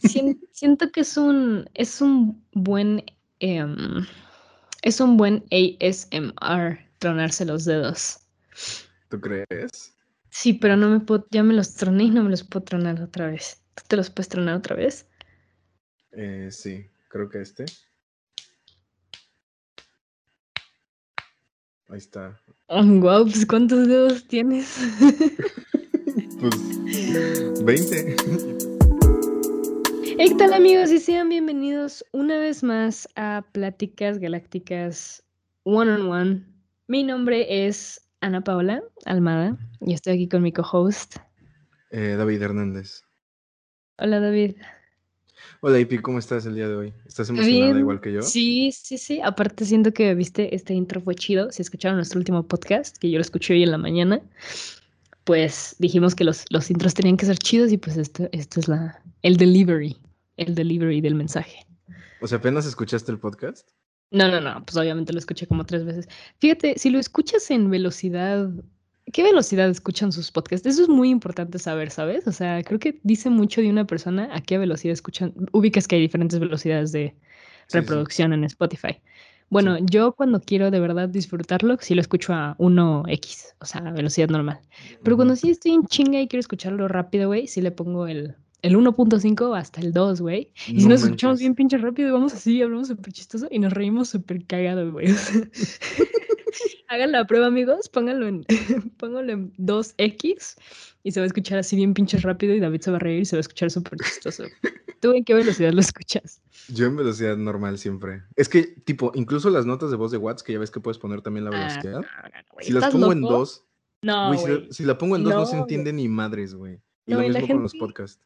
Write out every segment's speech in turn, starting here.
siento que es un, es un buen, em, es un buen ASMR tronarse los dedos. ¿Tú crees? Sí, pero no me puedo, ya me los troné y no me los puedo tronar otra vez. ¿Tú te los puedes tronar otra vez? Eh, sí, creo que este. Ahí está. wow, pues ¿cuántos dedos tienes? pues 20. ¿Qué tal amigos? Y sean bienvenidos una vez más a Pláticas Galácticas One on One. Mi nombre es Ana Paula Almada y estoy aquí con mi co-host. Eh, David Hernández. Hola David. Hola Ipi, ¿cómo estás el día de hoy? ¿Estás emocionada igual que yo? Sí, sí, sí. Aparte siento que, viste, este intro fue chido. Si escucharon nuestro último podcast, que yo lo escuché hoy en la mañana, pues dijimos que los, los intros tenían que ser chidos y pues esto, esto es la, el delivery, el delivery del mensaje. O sea, ¿apenas escuchaste el podcast? No, no, no, pues obviamente lo escuché como tres veces. Fíjate, si lo escuchas en velocidad ¿Qué velocidad escuchan sus podcasts? Eso es muy importante saber, ¿sabes? O sea, creo que dice mucho de una persona a qué velocidad escuchan. Ubicas que hay diferentes velocidades de reproducción en Spotify. Bueno, yo cuando quiero de verdad disfrutarlo, sí lo escucho a 1x, o sea, a velocidad normal. Pero cuando sí estoy en chinga y quiero escucharlo rápido, güey, sí le pongo el, el 1.5 hasta el 2, güey. Y si nos escuchamos bien pinche rápido, vamos así, hablamos súper chistoso y nos reímos súper cagado, güey. Hagan la prueba, amigos, pónganlo en, pónganlo en 2X y se va a escuchar así bien pinche rápido y David se va a reír y se va a escuchar súper chistoso. ¿Tú en qué velocidad lo escuchas? Yo en velocidad normal siempre. Es que, tipo, incluso las notas de voz de WhatsApp, que ya ves que puedes poner también la ah, velocidad. si las pongo en 2, no, si, la pongo en 2 no, se entiende ni madres, güey. Y lo mismo con los podcasts.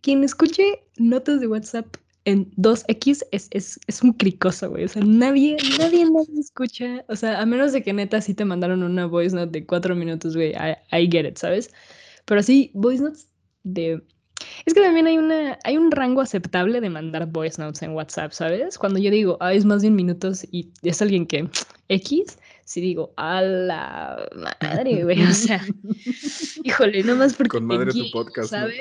Quien escuche notas de WhatsApp en 2X es, es, es un cricoso, güey. O sea, nadie, nadie, nadie escucha. O sea, a menos de que neta sí te mandaron una voice note de cuatro minutos, güey. I, get it, ¿sabes? Pero así, voice notes de. Es que también hay una, hay un rango aceptable de mandar voice notes en WhatsApp, ¿sabes? Cuando yo digo, ah, es más de un minutos y es alguien que X, si digo, a la madre, güey. O sea, híjole, nomás porque. Con madre tu podcast. ¿Sabes?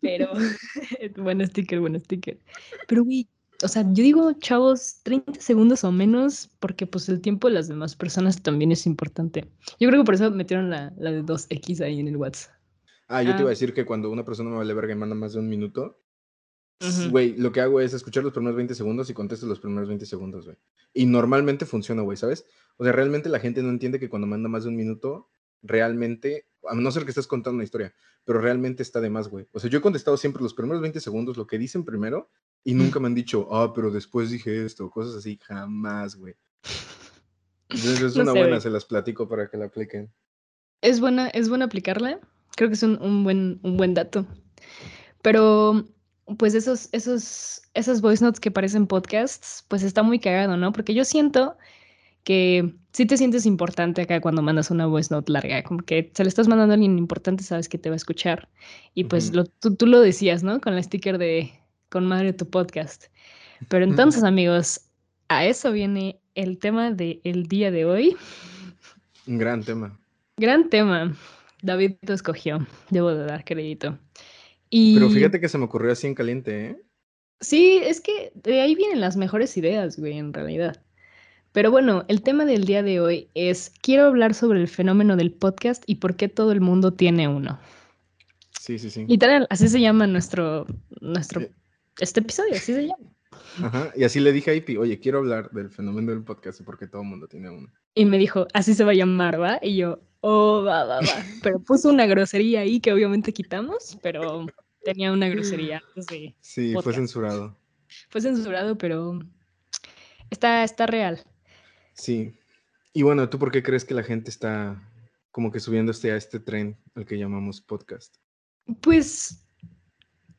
Pero, buen sticker, buen sticker. Pero, güey, o sea, yo digo, chavos, 30 segundos o menos, porque pues el tiempo de las demás personas también es importante. Yo creo que por eso metieron la, la de 2X ahí en el WhatsApp. Ah, yo te iba a ah. decir que cuando una persona me vale verga y manda más de un minuto, güey, lo que hago es escuchar los primeros 20 segundos y contesto los primeros 20 segundos, güey. Y normalmente funciona, güey, ¿sabes? O sea, realmente la gente no entiende que cuando manda más de un minuto, realmente a no ser que estés contando una historia, pero realmente está de más, güey. O sea, yo he contestado siempre los primeros 20 segundos lo que dicen primero y nunca me han dicho, ah, pero después dije esto, cosas así, jamás, güey. Entonces es una buena, se las platico para que la apliquen. Es buena, es buena aplicarla. Creo que es un, buen, un buen dato. Pero, pues esos, esos, esas voice notes que parecen podcasts, pues está muy cagado, ¿no? Porque yo siento que si te sientes importante acá cuando mandas una voice note larga, como que se le estás mandando a alguien importante, sabes que te va a escuchar. Y pues tú, lo decías, ¿no? Con la sticker de con madre tu podcast. Pero entonces, amigos, a eso viene el tema del día de hoy. Un gran tema. Gran tema. David lo escogió, debo de dar crédito. Pero fíjate que se me ocurrió así en caliente, ¿eh? Sí, es que de ahí vienen las mejores ideas, güey, en realidad. Pero bueno, el tema del día de hoy es, quiero hablar sobre el fenómeno del podcast y por qué todo el mundo tiene uno. Sí, sí, sí. Literal, así se llama nuestro, nuestro, eh. este episodio, así se llama. Ajá, y así le dije a Ipi, oye, quiero hablar del fenómeno del podcast y por qué todo el mundo tiene uno. Y me dijo, así se va a llamar, ¿va? Y yo, oh, va, va, va. Pero puso una grosería ahí que obviamente quitamos, pero tenía una grosería. sí, fue censurado. Fue censurado, pero está, está real. Sí. Y bueno, ¿tú por qué crees que la gente está como que subiéndose a este tren al que llamamos podcast? Pues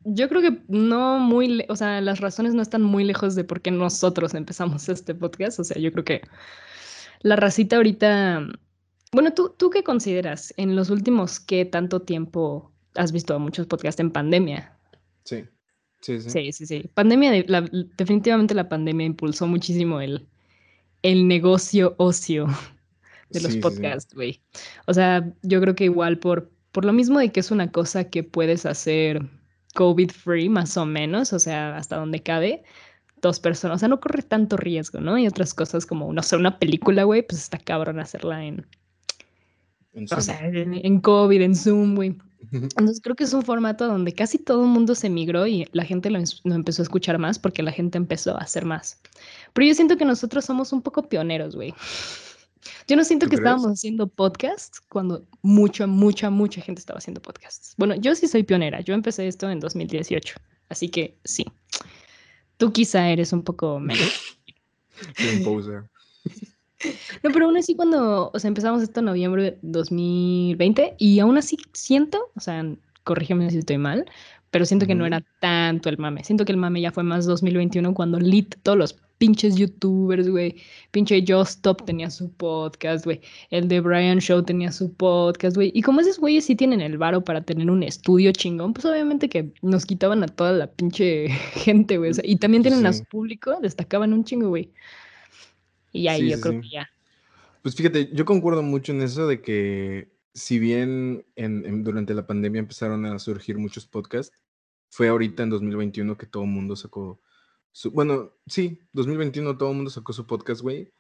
yo creo que no muy, o sea, las razones no están muy lejos de por qué nosotros empezamos este podcast. O sea, yo creo que la racita ahorita, bueno, ¿tú, tú qué consideras en los últimos qué tanto tiempo has visto muchos podcasts en pandemia? Sí, sí, sí. Sí, sí, sí. Pandemia, definitivamente la pandemia impulsó muchísimo el, el negocio ocio de los podcasts, güey. O sea, yo creo que igual por, por lo mismo de que es una cosa que puedes hacer COVID free, más o menos, o sea, hasta donde cabe, dos personas, o sea, no corre tanto riesgo, ¿no? Y otras cosas como, no sé, una película, güey, pues está cabrón hacerla en, o sea, en, COVID, en Zoom, güey. Entonces creo que es un formato donde casi todo el mundo se migró y la gente lo, lo, empezó a escuchar más porque la gente empezó a hacer más. Pero yo siento que nosotros somos un poco pioneros, güey. Yo no siento que estábamos haciendo podcasts cuando mucha, mucha, mucha gente estaba haciendo podcasts. Bueno, yo sí soy pionera. Yo empecé esto en 2018. Así que sí. Tú quizá eres un poco menos. No, pero aún así cuando, o sea, empezamos esto en noviembre de 2020 y aún así siento, o sea, corrígeme si estoy mal, pero siento que no era tanto el mame. Siento que el mame ya fue más 2021 cuando lit todos los pinches youtubers, güey. Pinche Just Stop tenía su podcast, güey. El de Brian Show tenía su podcast, güey. Y como esos güeyes sí tienen el varo para tener un estudio chingón, pues obviamente que nos quitaban a toda la pinche gente, güey. y también tienen a su público, destacaban un chingo, güey. Y ahí yo creo que ya. Pues fíjate, yo concuerdo mucho en eso de que si bien en, durante la pandemia empezaron a surgir muchos podcasts, fue ahorita en 2021 que todo el mundo sacó bueno, sí, 2021 todo el mundo sacó su podcast, güey.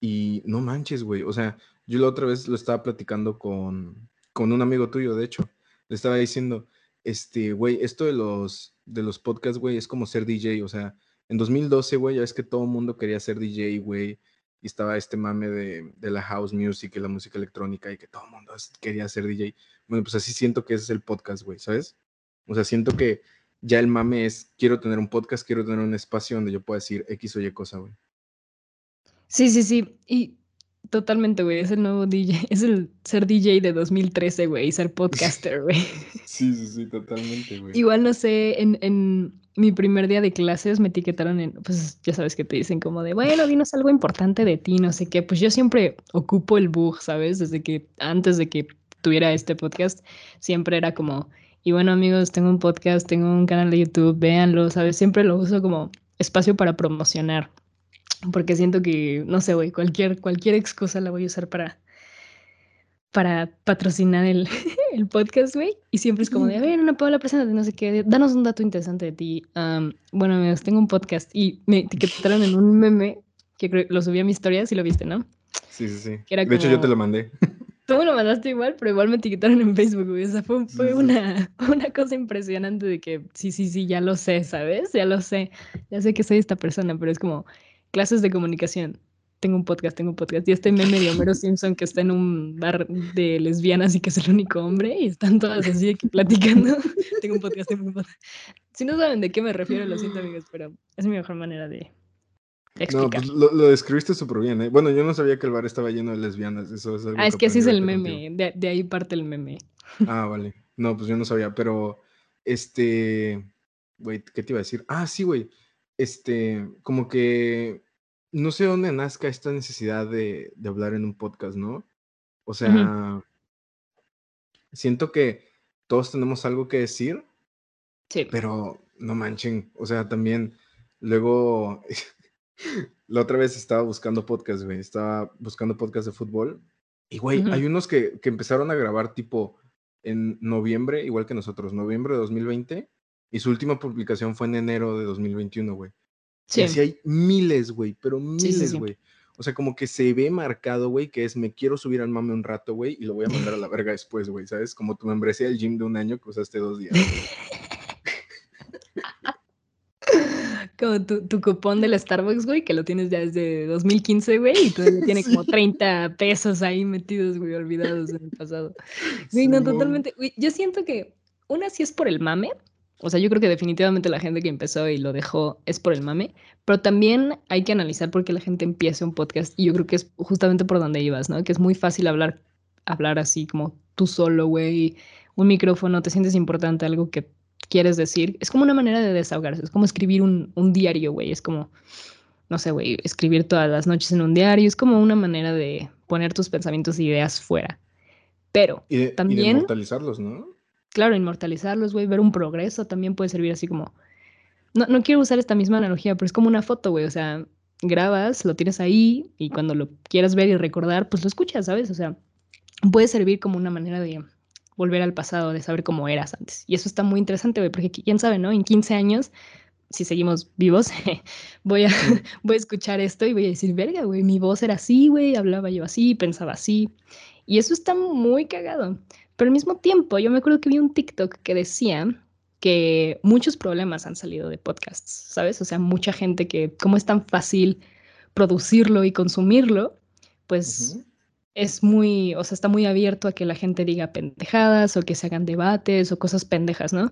Y no manches, güey. O sea, yo la otra vez lo estaba platicando con, con un amigo tuyo, de hecho. Le estaba diciendo, este, güey, esto de los, de los podcasts, güey, es como ser DJ. O sea, en 2012, güey, ya es que todo el mundo quería ser DJ, güey. Y estaba este mame de, de, la house music y la música electrónica y que todo el mundo quería ser DJ. Bueno, pues así siento que ese es el podcast, güey, ¿sabes? O sea, siento que ya el mame es, quiero tener un podcast, quiero tener un espacio donde yo pueda decir X o Y cosa, güey. Sí, sí, sí. Y totalmente, güey. Es el nuevo DJ. Es el ser DJ de 2013, güey. Y ser podcaster, güey. Sí, sí, sí, totalmente, güey. Igual, no sé, en, en, mi primer día de clases me etiquetaron en, pues ya sabes que te dicen como de, bueno, dinos algo importante de ti, no sé qué. Pues yo siempre ocupo el bug, ¿sabes? Desde que, antes de que tuviera este podcast, siempre era como y bueno, amigos, tengo un podcast, tengo un canal de YouTube, véanlo, ¿sabes? Siempre lo uso como espacio para promocionar. Porque siento que, no sé, güey, cualquier, cualquier excusa la voy a usar para, para patrocinar el, el podcast, güey. Y siempre es como de, a ver, una Paula, de no sé qué, danos un dato interesante de ti. bueno, amigos, tengo un podcast y me etiquetaron en un meme que lo subí a mi historia, si lo viste, ¿no? Sí, sí, sí. de hecho, yo te lo mandé. Tú me lo mandaste igual, pero igual me etiquetaron en Facebook, güey. O sea, fue, fue una, una cosa impresionante de que sí, sí, sí, ya lo sé, ¿sabes? Ya lo sé. Ya sé que soy esta persona, pero es como clases de comunicación. Tengo un podcast, tengo un podcast. Y este meme de Homero Simpson que está en un bar de lesbianas y que es el único hombre y están todas así aquí platicando. tengo un podcast, tengo un podcast. Si no saben de qué me refiero, lo siento, amigos, pero es mi mejor manera de, no, pues lo, describiste súper bien, ¿eh? Bueno, yo no sabía que el bar estaba lleno de lesbianas. Eso es ah, es que así es el meme. De, ahí parte el meme. Ah, vale. No, pues yo no sabía, pero este. Güey, ¿qué te iba a decir? Ah, sí, güey. Este, como que no sé dónde nazca esta necesidad de, hablar en un podcast, ¿no? O sea, siento que todos tenemos algo que decir. Sí. Pero no manchen. O sea, también luego La otra vez estaba buscando podcast, güey. Estaba buscando podcast de fútbol. Y, güey, hay unos que, que, empezaron a grabar tipo en noviembre, igual que nosotros, noviembre de 2020. Y su última publicación fue en enero de 2021, güey. Sí. Y así hay miles, güey, pero miles, güey. o sea, como que se ve marcado, güey, que es me quiero subir al mame un rato, güey, y lo voy a mandar a la verga después, güey, ¿sabes? Como tu membresía del gym de un año que usaste dos días. Como tu, tu, cupón del Starbucks, güey, que lo tienes ya desde 2015, güey, y todavía tiene como 30 pesos ahí metidos, güey, olvidados en el pasado. Güey, no, totalmente. Güey, yo siento que una sí es por el mame. O sea, yo creo que definitivamente la gente que empezó y lo dejó es por el mame, pero también hay que analizar por qué la gente empieza un podcast y yo creo que es justamente por donde ibas, ¿no? Que es muy fácil hablar, hablar así como tú solo, güey, un micrófono, te sientes importante, algo que quieres decir. Es como una manera de desahogarse, es como escribir un, un diario, güey. Es como, no sé, güey, escribir todas las noches en un diario. Es como una manera de poner tus pensamientos e ideas fuera. Pero también... inmortalizarlos, ¿no? Claro, inmortalizarlos, güey, ver un progreso también puede servir así como... No, no quiero usar esta misma analogía, pero es como una foto, güey. O sea, grabas, lo tienes ahí y cuando lo quieras ver y recordar, pues lo escuchas, ¿sabes? O sea, puede servir como una manera de volver al pasado, de saber cómo eras antes. Y eso está muy interesante, güey, porque quién sabe, ¿no? En 15 años, si seguimos vivos, voy a, voy a escuchar esto y voy a decir, verga, güey, mi voz era así, güey, hablaba yo así, pensaba así. Y eso está muy cagado. Pero al mismo tiempo, yo me acuerdo que vi un TikTok que decía que muchos problemas han salido de podcasts, ¿sabes? O sea, mucha gente que, como es tan fácil producirlo y consumirlo, pues es muy, o sea, está muy abierto a que la gente diga pendejadas o que se hagan debates o cosas pendejas, ¿no?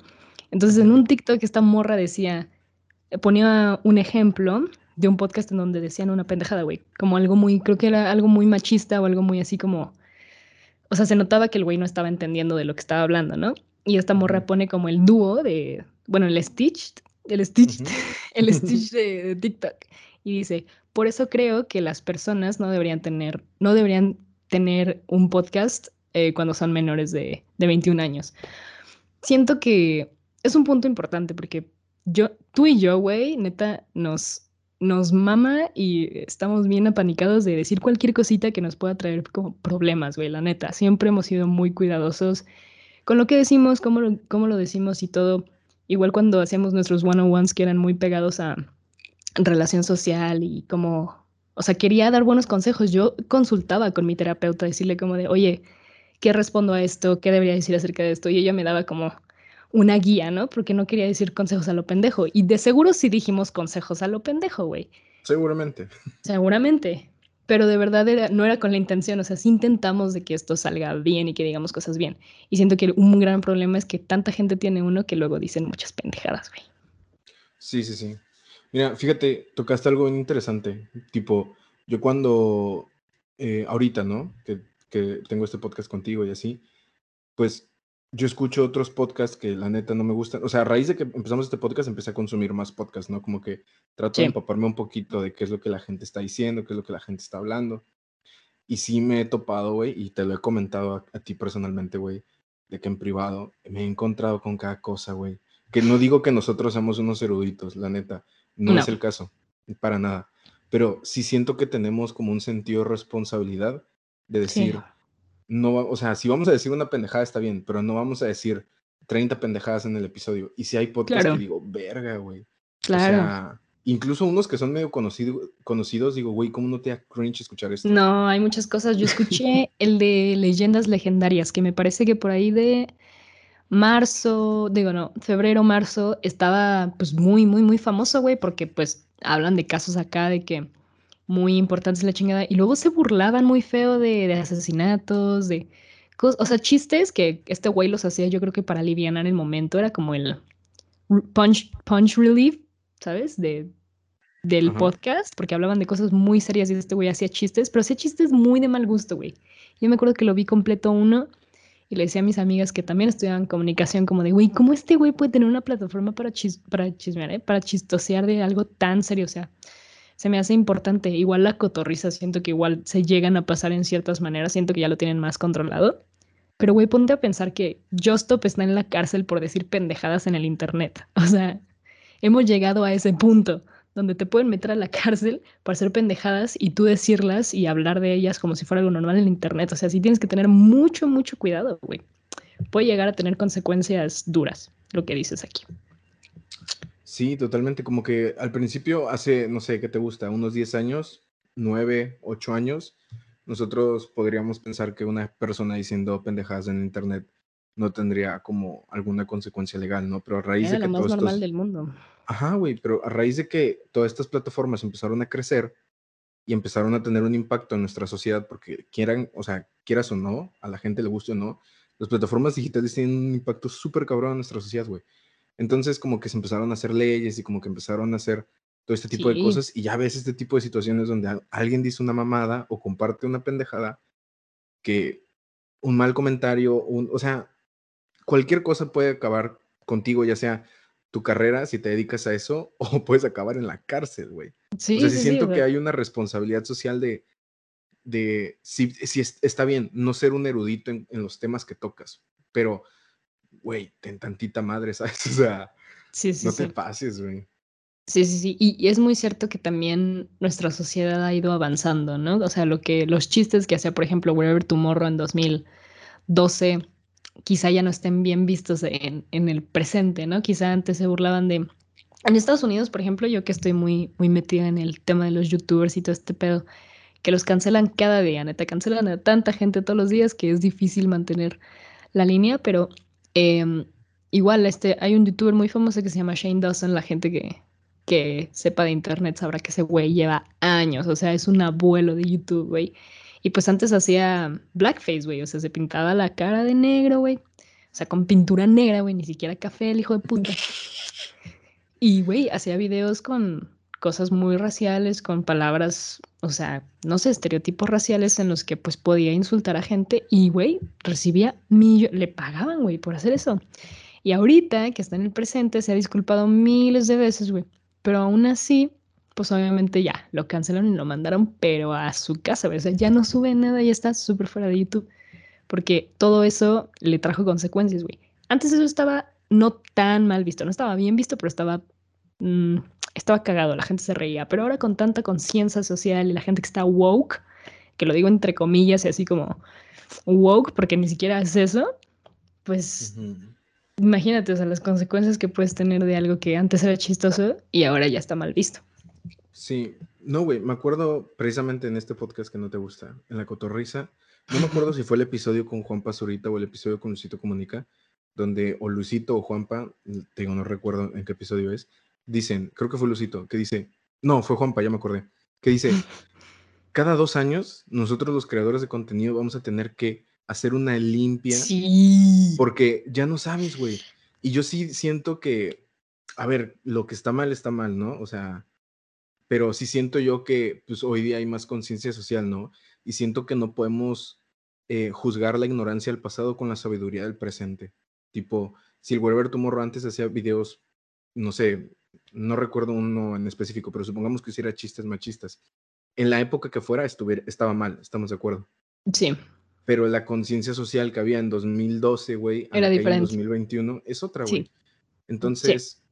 Entonces en un TikTok esta morra decía, ponía un ejemplo de un podcast en donde decían una pendejada, güey, como algo muy, creo que era algo muy machista o algo muy así como, o sea, se notaba que el güey no estaba entendiendo de lo que estaba hablando, ¿no? Y esta morra pone como el dúo de, bueno, el Stitch, el Stitch, el Stitch de TikTok. Y dice, por eso creo que las personas no deberían tener, no deberían tener un podcast eh, cuando son menores de, de 21 años. Siento que es un punto importante porque yo, tú y yo, güey, neta, nos, nos mama y estamos bien apanicados de decir cualquier cosita que nos pueda traer como problemas, güey, la neta. Siempre hemos sido muy cuidadosos con lo que decimos, cómo lo, cómo lo decimos y todo. Igual cuando hacíamos nuestros one-on-ones que eran muy pegados a relación social y como o sea, quería dar buenos consejos. Yo consultaba con mi terapeuta, decirle como de, oye, ¿qué respondo a esto? ¿Qué debería decir acerca de esto? Y ella me daba como una guía, ¿no? Porque no quería decir consejos a lo pendejo. Y de seguro sí dijimos consejos a lo pendejo, güey. Seguramente. Seguramente. Pero de verdad no era con la intención, o sea, sí intentamos de que esto salga bien y que digamos cosas bien. Y siento que un gran problema es que tanta gente tiene uno que luego dicen muchas pendejadas, güey. Sí, sí, sí. Mira, fíjate, tocaste algo interesante. Tipo, yo cuando, eh, ahorita, ¿no? Que, que tengo este podcast contigo y así, pues yo escucho otros podcasts que la neta no me gustan. O sea, a raíz de que empezamos este podcast, empecé a consumir más podcasts, ¿no? Como que trato de empaparme un poquito de qué es lo que la gente está diciendo, qué es lo que la gente está hablando. Y sí me he topado, güey, y te lo he comentado a, a ti personalmente, güey, de que en privado me he encontrado con cada cosa, güey. Que no digo que nosotros somos unos eruditos, la neta, no, es el caso, para nada. Pero sí siento que tenemos como un sentido de responsabilidad de decir, no, o sea, si vamos a decir una pendejada está bien, pero no vamos a decir 30 pendejadas en el episodio. Y si hay podcasts que digo, verga, güey. Claro. O sea, incluso unos que son medio conocidos, digo, güey, ¿cómo no te da cringe escuchar esto? No, hay muchas cosas. Yo escuché el de leyendas legendarias, que me parece que por ahí de marzo, digo no, febrero, marzo, estaba pues muy, muy, muy famoso, güey, porque pues hablan de casos acá de que muy importantes la chingada, y luego se burlaban muy feo de, de asesinatos, de cosas, o sea, chistes que este güey los hacía yo creo que para aliviar el momento, era como el punch, punch relief, ¿sabes? De, del podcast, porque hablaban de cosas muy serias y este güey hacía chistes, pero hacía chistes muy de mal gusto, güey. Yo me acuerdo que lo vi completo uno y le decía a mis amigas que también estudiaban comunicación, como de, güey, ¿cómo este güey puede tener una plataforma para, para chismear, eh? para chistosear de algo tan serio? O sea, se me hace importante. Igual la cotorriza, siento que igual se llegan a pasar en ciertas maneras, siento que ya lo tienen más controlado. Pero, güey, ponte a pensar que Justop está en la cárcel por decir pendejadas en el internet. O sea, hemos llegado a ese punto donde te pueden meter a la cárcel por hacer pendejadas y tú decirlas y hablar de ellas como si fuera algo normal en internet. O sea, sí tienes que tener mucho, mucho cuidado, güey. Puede llegar a tener consecuencias duras, lo que dices aquí. Sí, totalmente. Como que al principio, hace, no sé, ¿qué te gusta? Unos 10 años, 9, 8 años, nosotros podríamos pensar que una persona diciendo pendejadas en internet no tendría como alguna consecuencia legal, ¿no? Pero a raíz de que lo más normal del mundo. Ajá, güey, pero a raíz de que todas estas plataformas empezaron a crecer y empezaron a tener un impacto en nuestra sociedad, porque quieran, o sea, quieras o no, a la gente le guste o no, las plataformas digitales tienen un impacto súper cabrón en nuestra sociedad, güey. Entonces, como que se empezaron a hacer leyes y como que empezaron a hacer todo este tipo de cosas y ya ves este tipo de situaciones donde alguien dice una mamada o comparte una pendejada que un mal comentario, un, o sea, cualquier cosa puede acabar contigo, ya sea tu carrera si te dedicas a eso o puedes acabar en la cárcel, güey. Sí, o sea, sí, siento que hay una responsabilidad social de, de si, si está bien no ser un erudito en, los temas que tocas, pero, güey, ten tantita madre, ¿sabes? O sea, no te pases, güey. Sí, sí, sí. Y, y, es muy cierto que también nuestra sociedad ha ido avanzando, ¿no? O sea, lo que los chistes que hacía, por ejemplo, Wherever Tomorrow en 2012 quizá ya no estén bien vistos en, en, el presente, ¿no? Quizá antes se burlaban de... En Estados Unidos, por ejemplo, yo que estoy muy, muy metida en el tema de los youtubers y todo este pedo, que los cancelan cada día, neta, cancelan a tanta gente todos los días que es difícil mantener la línea, pero em, igual este, hay un youtuber muy famoso que se llama Shane Dawson, la gente que, que sepa de internet sabrá que ese güey lleva años, o sea, es un abuelo de YouTube, güey. Y pues antes hacía blackface, güey, o sea, se pintaba la cara de negro, güey. O sea, con pintura negra, güey, ni siquiera café, el hijo de puta. Y, güey, hacía videos con cosas muy raciales, con palabras, o sea, no sé, estereotipos raciales en los que pues podía insultar a gente y, güey, recibía millones, le pagaban, güey, por hacer eso. Y ahorita que está en el presente, se ha disculpado miles de veces, güey. Pero aún así, pues obviamente ya, lo cancelaron y lo mandaron, pero a su casa, güey. O sea, ya no sube nada, y está súper fuera de YouTube. Porque todo eso le trajo consecuencias, güey. Antes eso estaba no tan mal visto, no estaba bien visto, pero estaba mm, estaba cagado, la gente se reía, pero ahora con tanta conciencia social y la gente que está woke, que lo digo entre comillas y así como woke, porque ni siquiera es eso, pues imagínate, o sea, las consecuencias que puedes tener de algo que antes era chistoso y ahora ya está mal visto. Sí, no, güey, me acuerdo precisamente en este podcast que no te gusta, en la cotorriza, no me acuerdo si fue el episodio con Juan Pazurita o el episodio con Luisito Comunica, donde o Luisito o Juanpa, digo, no recuerdo en qué episodio es, dicen, creo que fue Lucito, que dice, no, fue Juanpa, ya me acordé, que dice, cada dos años nosotros los creadores de contenido vamos a tener que hacer una limpia. Sí. Porque ya no sabes, güey. Y yo sí siento que, a ver, lo que está mal está mal, ¿no? O sea, pero sí siento yo que pues hoy día hay más conciencia social, ¿no? Y siento que no podemos eh, juzgar la ignorancia del pasado con la sabiduría del presente. Tipo, si el Werber Morro antes hacía videos, no sé, no recuerdo uno en específico, pero supongamos que hiciera chistes machistas. En la época que fuera estuviera, estaba mal, estamos de acuerdo. Sí. Pero la conciencia social que había en 2012, güey, era diferente. En 2021 es otra, güey. Entonces,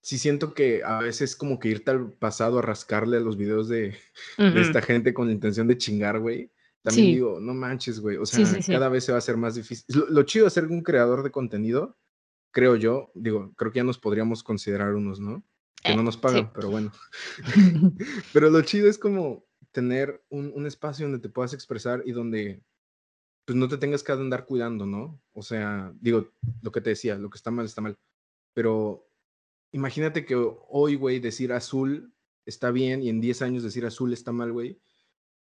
sí. siento que a veces como que irte al pasado a rascarle a los videos de, esta gente con la intención de chingar, güey. También digo, no manches, güey. O sea, cada vez se va a hacer más difícil. Lo, lo chido de ser un creador de contenido, creo yo, digo, creo que ya nos podríamos considerar unos, ¿no? Que no nos pagan, pero bueno. pero lo chido es como tener un, espacio donde te puedas expresar y donde pues no te tengas que andar cuidando, ¿no? O sea, digo, lo que te decía, lo que está mal está mal. Pero imagínate que hoy, güey, decir azul está bien y en 10 años decir azul está mal, güey.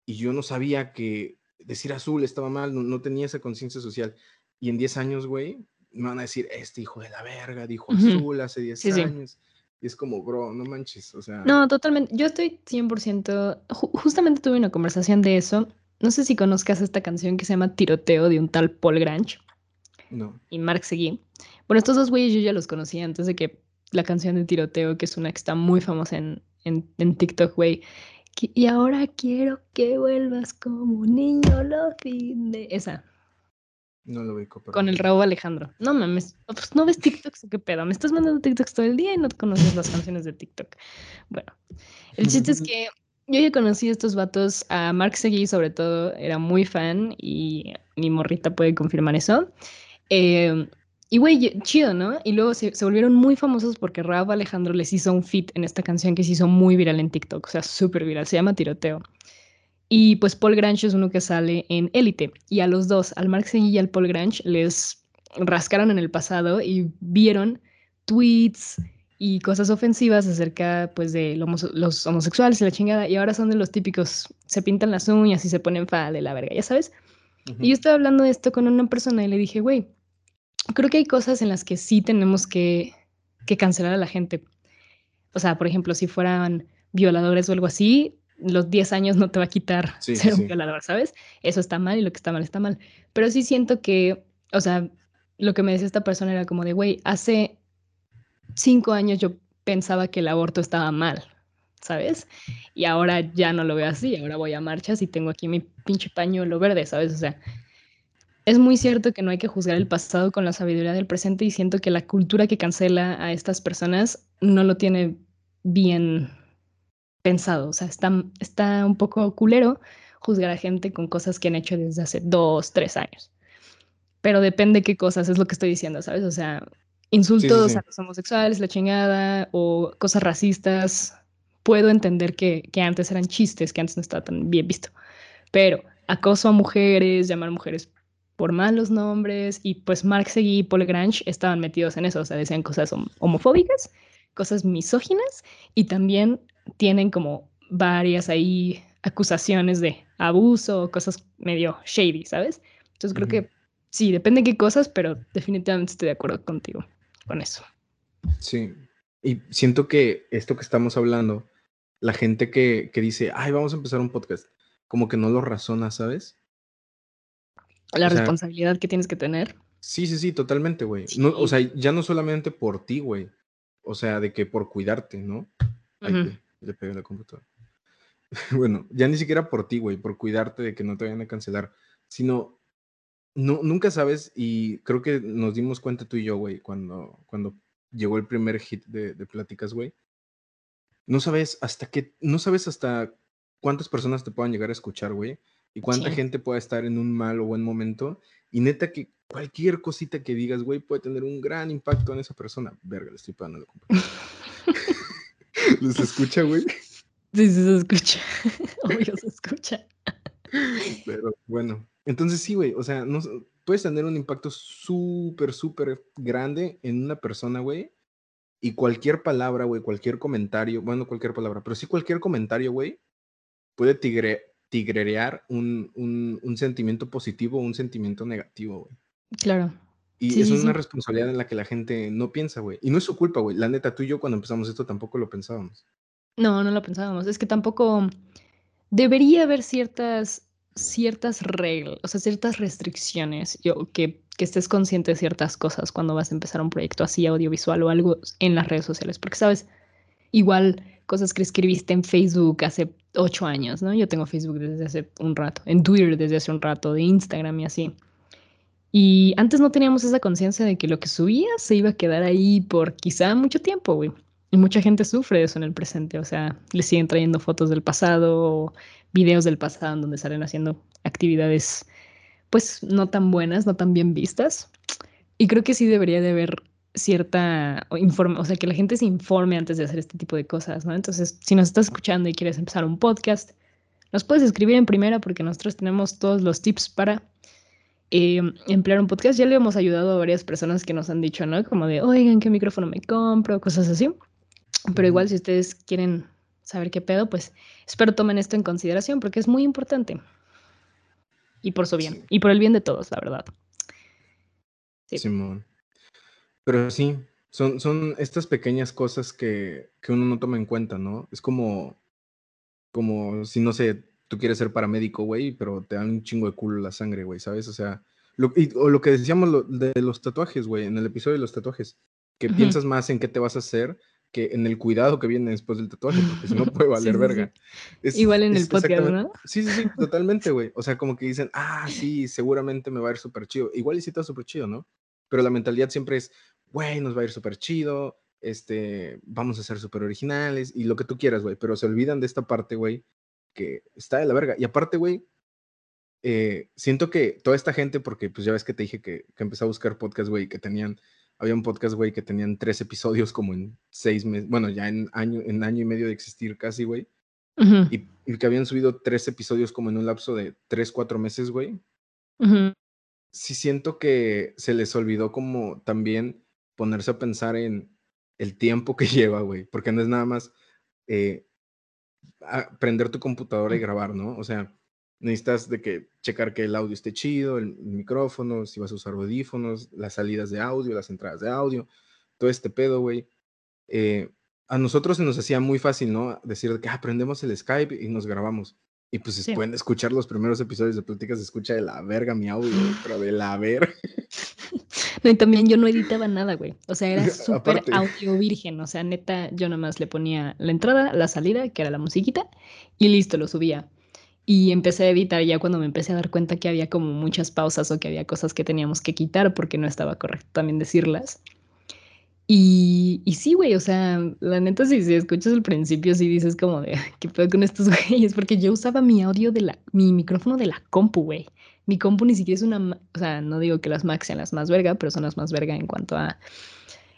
Y yo no sabía que decir azul estaba mal, no, tenía esa conciencia social. Y en 10 años, güey, me van a decir, este hijo de la verga dijo azul hace 10 años. Y es como, bro, no manches, o sea. No, totalmente. Yo estoy 100%. justamente tuve una conversación de eso. No sé si conozcas esta canción que se llama Tiroteo de un tal Paul Grange. No. Y Mark Seguí. Bueno, estos dos güeyes yo ya los conocí antes de que la canción de Tiroteo, que es una que está muy famosa en, en, en TikTok, güey. Y ahora quiero que vuelvas como un niño lo de Esa. No lo ubico. Con el Raúl Alejandro. No mames, pues no ves TikToks, qué pedo. Me estás mandando TikToks todo el día y no conoces las canciones de TikTok. Bueno, el chiste es que yo ya conocí a estos vatos, a Mark Seguí sobre todo, era muy fan y mi morrita puede confirmar eso. Em, y güey, chido, ¿no? Y luego se, se, volvieron muy famosos porque Raúl Alejandro les hizo un fit en esta canción que se hizo muy viral en TikTok, o sea, súper viral, se llama Tiroteo. Y pues Paul Grange es uno que sale en Élite. Y a los dos, al Mark y al Paul Grange, les rascaron en el pasado y vieron tweets y cosas ofensivas acerca pues de los homosexuales y la chingada. Y ahora son de los típicos, se pintan las uñas y se ponen fa de la verga, ya sabes. Y yo estaba hablando de esto con una persona y le dije, güey, creo que hay cosas en las que sí tenemos que, que cancelar a la gente. O sea, por ejemplo, si fueran violadores o algo así, los 10 años no te va a quitar ser un violador, ¿sabes? Eso está mal y lo que está mal está mal. Pero sí siento que, o sea, lo que me decía esta persona era como de, güey, hace cinco años yo pensaba que el aborto estaba mal, ¿sabes? Y ahora ya no lo veo así, ahora voy a marchas y tengo aquí mi pinche pañuelo verde, ¿sabes? O sea, es muy cierto que no hay que juzgar el pasado con la sabiduría del presente y siento que la cultura que cancela a estas personas no lo tiene bien pensado. O sea, está, está un poco culero juzgar a gente con cosas que han hecho desde hace dos, tres años. pero depende qué cosas, es lo que estoy diciendo, ¿sabes? O sea, insultos a los homosexuales, la chingada, o cosas racistas, puedo entender que, que, antes eran chistes, que antes no estaba tan bien visto, pero acoso a mujeres, llamar a mujeres por malos nombres, y pues Marx y Paul Grange estaban metidos en eso, o sea, decían cosas homofóbicas, cosas misóginas, y también tienen como varias ahí acusaciones de abuso, cosas medio shady, ¿sabes? Entonces creo que sí, depende de qué cosas, pero definitivamente estoy de acuerdo contigo con eso. Sí, y siento que esto que estamos hablando, la gente que, que dice, ay, vamos a empezar un podcast, como que no lo razona, ¿sabes? La responsabilidad que tienes que tener. Sí, sí, sí, totalmente, güey. No, o sea, ya no solamente por ti, güey. O sea, de que por cuidarte, ¿no? Le pegué la computadora. bueno, ya ni siquiera por ti, güey, por cuidarte de que no te vayan a cancelar, sino no, nunca sabes, y creo que nos dimos cuenta tú y yo, güey, cuando, cuando llegó el primer hit de, de pláticas, güey. No sabes hasta qué, no sabes hasta cuántas personas te puedan llegar a escuchar, güey, y cuánta gente pueda estar en un mal o buen momento, y neta que cualquier cosita que digas, güey, puede tener un gran impacto en esa persona. Verga, le estoy pagando la ¿Los escucha, güey? Sí, sí se escucha. Obvio se escucha. Pero bueno, entonces sí, güey, o sea, no, puedes tener un impacto súper, súper grande en una persona, güey. Y cualquier palabra, güey, cualquier comentario, bueno, cualquier palabra, pero sí cualquier comentario, güey, puede tigre, tigrerear un, un, un, sentimiento positivo o un sentimiento negativo, güey. Claro. Y es una responsabilidad en la que la gente no piensa, güey. Y no es su culpa, güey. La neta, tú y yo cuando empezamos esto tampoco lo pensábamos. No, no lo pensábamos. Es que tampoco debería haber ciertas, ciertas reglas, o sea, ciertas restricciones, yo, que, que estés consciente de ciertas cosas cuando vas a empezar un proyecto así audiovisual o algo en las redes sociales. Porque, sabes, igual cosas que escribiste en Facebook hace ocho años, ¿no? Yo tengo Facebook desde hace un rato, en Twitter desde hace un rato, de Instagram y así. Y antes no teníamos esa conciencia de que lo que subías se iba a quedar ahí por quizá mucho tiempo, güey. Y mucha gente sufre eso en el presente, o sea, le siguen trayendo fotos del pasado, videos del pasado en donde salen haciendo actividades pues no tan buenas, no tan bien vistas. Y creo que sí debería de haber cierta informe, o sea, que la gente se informe antes de hacer este tipo de cosas, ¿no? Entonces, si nos estás escuchando y quieres empezar un podcast, nos puedes escribir en primera porque nosotros tenemos todos los tips para eh, emplear un podcast. Ya le hemos ayudado a varias personas que nos han dicho, ¿no? Como de, oigan, ¿qué micrófono me compro? Cosas así. Pero igual si ustedes quieren saber qué pedo, pues espero tomen esto en consideración porque es muy importante. Y por su bien. Y por el bien de todos, la verdad. Sí. Simón. Pero sí, son, son estas pequeñas cosas que, que uno no toma en cuenta, ¿no? Es como, como si, no sé, tú quieres ser paramédico, güey, pero te dan un chingo de culo la sangre, güey, ¿sabes? O sea, lo, o lo que decíamos de los tatuajes, güey, en el episodio de los tatuajes, que piensas más en qué te vas a hacer que en el cuidado que viene después del tatuaje, porque si no puede valer verga. Igual en el podcast, ¿no? Sí, sí, sí, totalmente, güey. O sea, como que dicen, ah, sí, seguramente me va a ir súper chido. Igual y sí está súper chido, ¿no? Pero la mentalidad siempre es, güey, nos va a ir súper chido, este, vamos a ser súper originales y lo que tú quieras, güey. Pero se olvidan de esta parte, güey, que está de la verga. Y aparte, güey, eh, siento que toda esta gente, porque pues ya ves que te dije que, que empecé a buscar podcast, güey, que tenían había un podcast, güey, que tenían tres episodios como en seis meses, bueno, ya en año, en año y medio de existir casi, güey. y, que habían subido tres episodios como en un lapso de tres, cuatro meses, güey. Sí siento que se les olvidó como también ponerse a pensar en el tiempo que lleva, güey, porque no es nada más eh, prender tu computadora y grabar, ¿no? O sea, necesitas de que checar que el audio esté chido, el, micrófono, si vas a usar audífonos, las salidas de audio, las entradas de audio, todo este pedo, güey. Eh, a nosotros se nos hacía muy fácil, ¿no? Decir que aprendemos ah, el Skype y nos grabamos. Y pues pueden escuchar los primeros episodios de Pláticas, se escucha de la verga mi audio, pero de la verga. No, y también yo no editaba nada, güey. O sea, era súper audio virgen. O sea, neta, yo nomás le ponía la entrada, la salida, que era la musiquita, y listo, lo subía. Y empecé a editar ya cuando me empecé a dar cuenta que había como muchas pausas o que había cosas que teníamos que quitar porque no estaba correcto también decirlas. Y, y sí, güey, o sea, la neta, si, si escuchas el principio, sí dices como de, ¿qué pedo con estos güeyes? Porque yo usaba mi audio de la, mi micrófono de la compu, güey. Mi compu ni siquiera es una, o sea, no digo que las Macs sean las más verga, pero son las más verga en cuanto a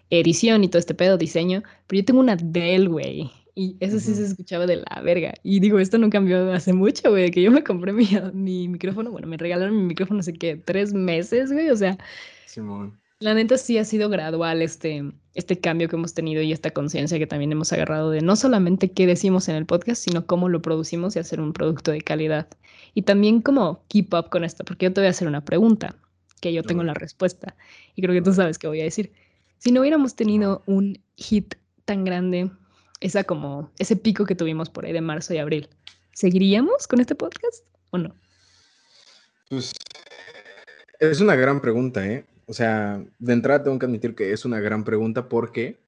edición y todo este pedo, diseño, pero yo tengo una Dell, güey, y eso sí se escuchaba de la verga. Y digo, esto no cambió hace mucho, güey, que yo me compré mi, mi micrófono, bueno, me regalaron mi micrófono hace que tres meses, güey, o sea... Simón. La neta sí ha sido gradual este, este cambio que hemos tenido y esta conciencia que también hemos agarrado de no solamente qué decimos en el podcast, sino cómo lo producimos y hacer un producto de calidad. Y también como keep up con esto, porque yo te voy a hacer una pregunta, que yo tengo la respuesta y creo que tú sabes qué voy a decir. Si no hubiéramos tenido un hit tan grande, esa como ese pico que tuvimos por ahí de marzo y abril, ¿seguiríamos con este podcast o no? Pues es una gran pregunta, ¿eh? O sea, de entrada tengo que admitir que es una gran pregunta porque,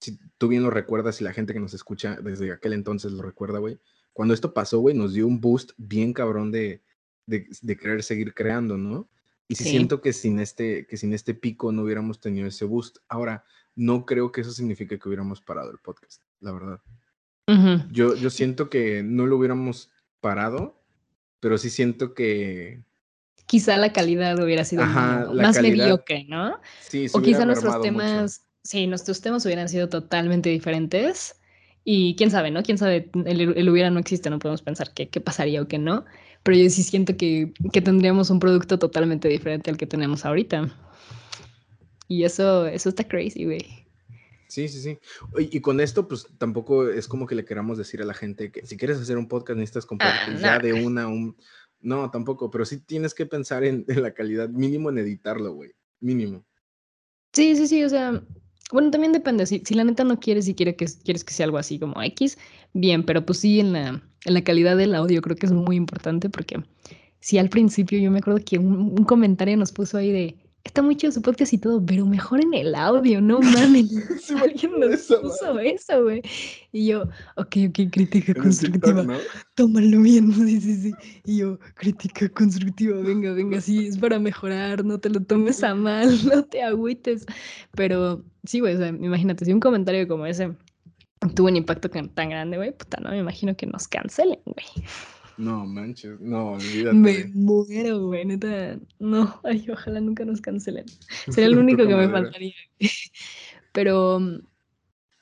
si tú bien lo recuerdas y la gente que nos escucha desde aquel entonces lo recuerda, güey, cuando esto pasó, güey, nos dio un boost bien cabrón de, de, querer seguir creando, ¿no? Y sí, siento que sin, este, que sin este pico no hubiéramos tenido ese boost. Ahora, no creo que eso signifique que hubiéramos parado el podcast, la verdad. yo, yo siento que no lo hubiéramos parado, pero sí siento que, quizá la calidad hubiera sido más mediocre, ¿no? Sí, o quizá nuestros temas, sí, nuestros temas hubieran sido totalmente diferentes. Y quién sabe, ¿no? Quién sabe, el, hubiera no existe, no podemos pensar qué, qué pasaría o qué no. Pero yo sí siento que, que tendríamos un producto totalmente diferente al que tenemos ahorita. Y eso, eso está crazy, güey. Sí, sí, sí. Y, con esto, pues tampoco es como que le queramos decir a la gente que si quieres hacer un podcast necesitas comprar ah, ya de una un, no, tampoco, pero sí tienes que pensar en, la calidad, mínimo en editarlo, güey, mínimo. Sí, sí, sí, o sea, bueno, también depende, si, si la neta no quieres y quiere que, quieres que sea algo así como X, bien, pero pues sí, en la, en la calidad del audio creo que es muy importante porque si al principio yo me acuerdo que un comentario nos puso ahí de, está muy chido su podcast y todo, pero mejor en el audio, no mames. Alguien nos puso eso, güey. Y yo, ok, ok, crítica constructiva. Tómalo bien, sí, sí, sí. Y yo, crítica constructiva, venga, venga, sí, es para mejorar, no te lo tomes a mal, no te agüites. Pero sí, güey, o sea, imagínate, si un comentario como ese tuvo un impacto tan grande, güey, puta, no me imagino que nos cancelen, güey. No, manches, no, olvídate. Me muero, güey, neta. No, ay, ojalá nunca nos cancelen. Sería lo único que me faltaría. Pero,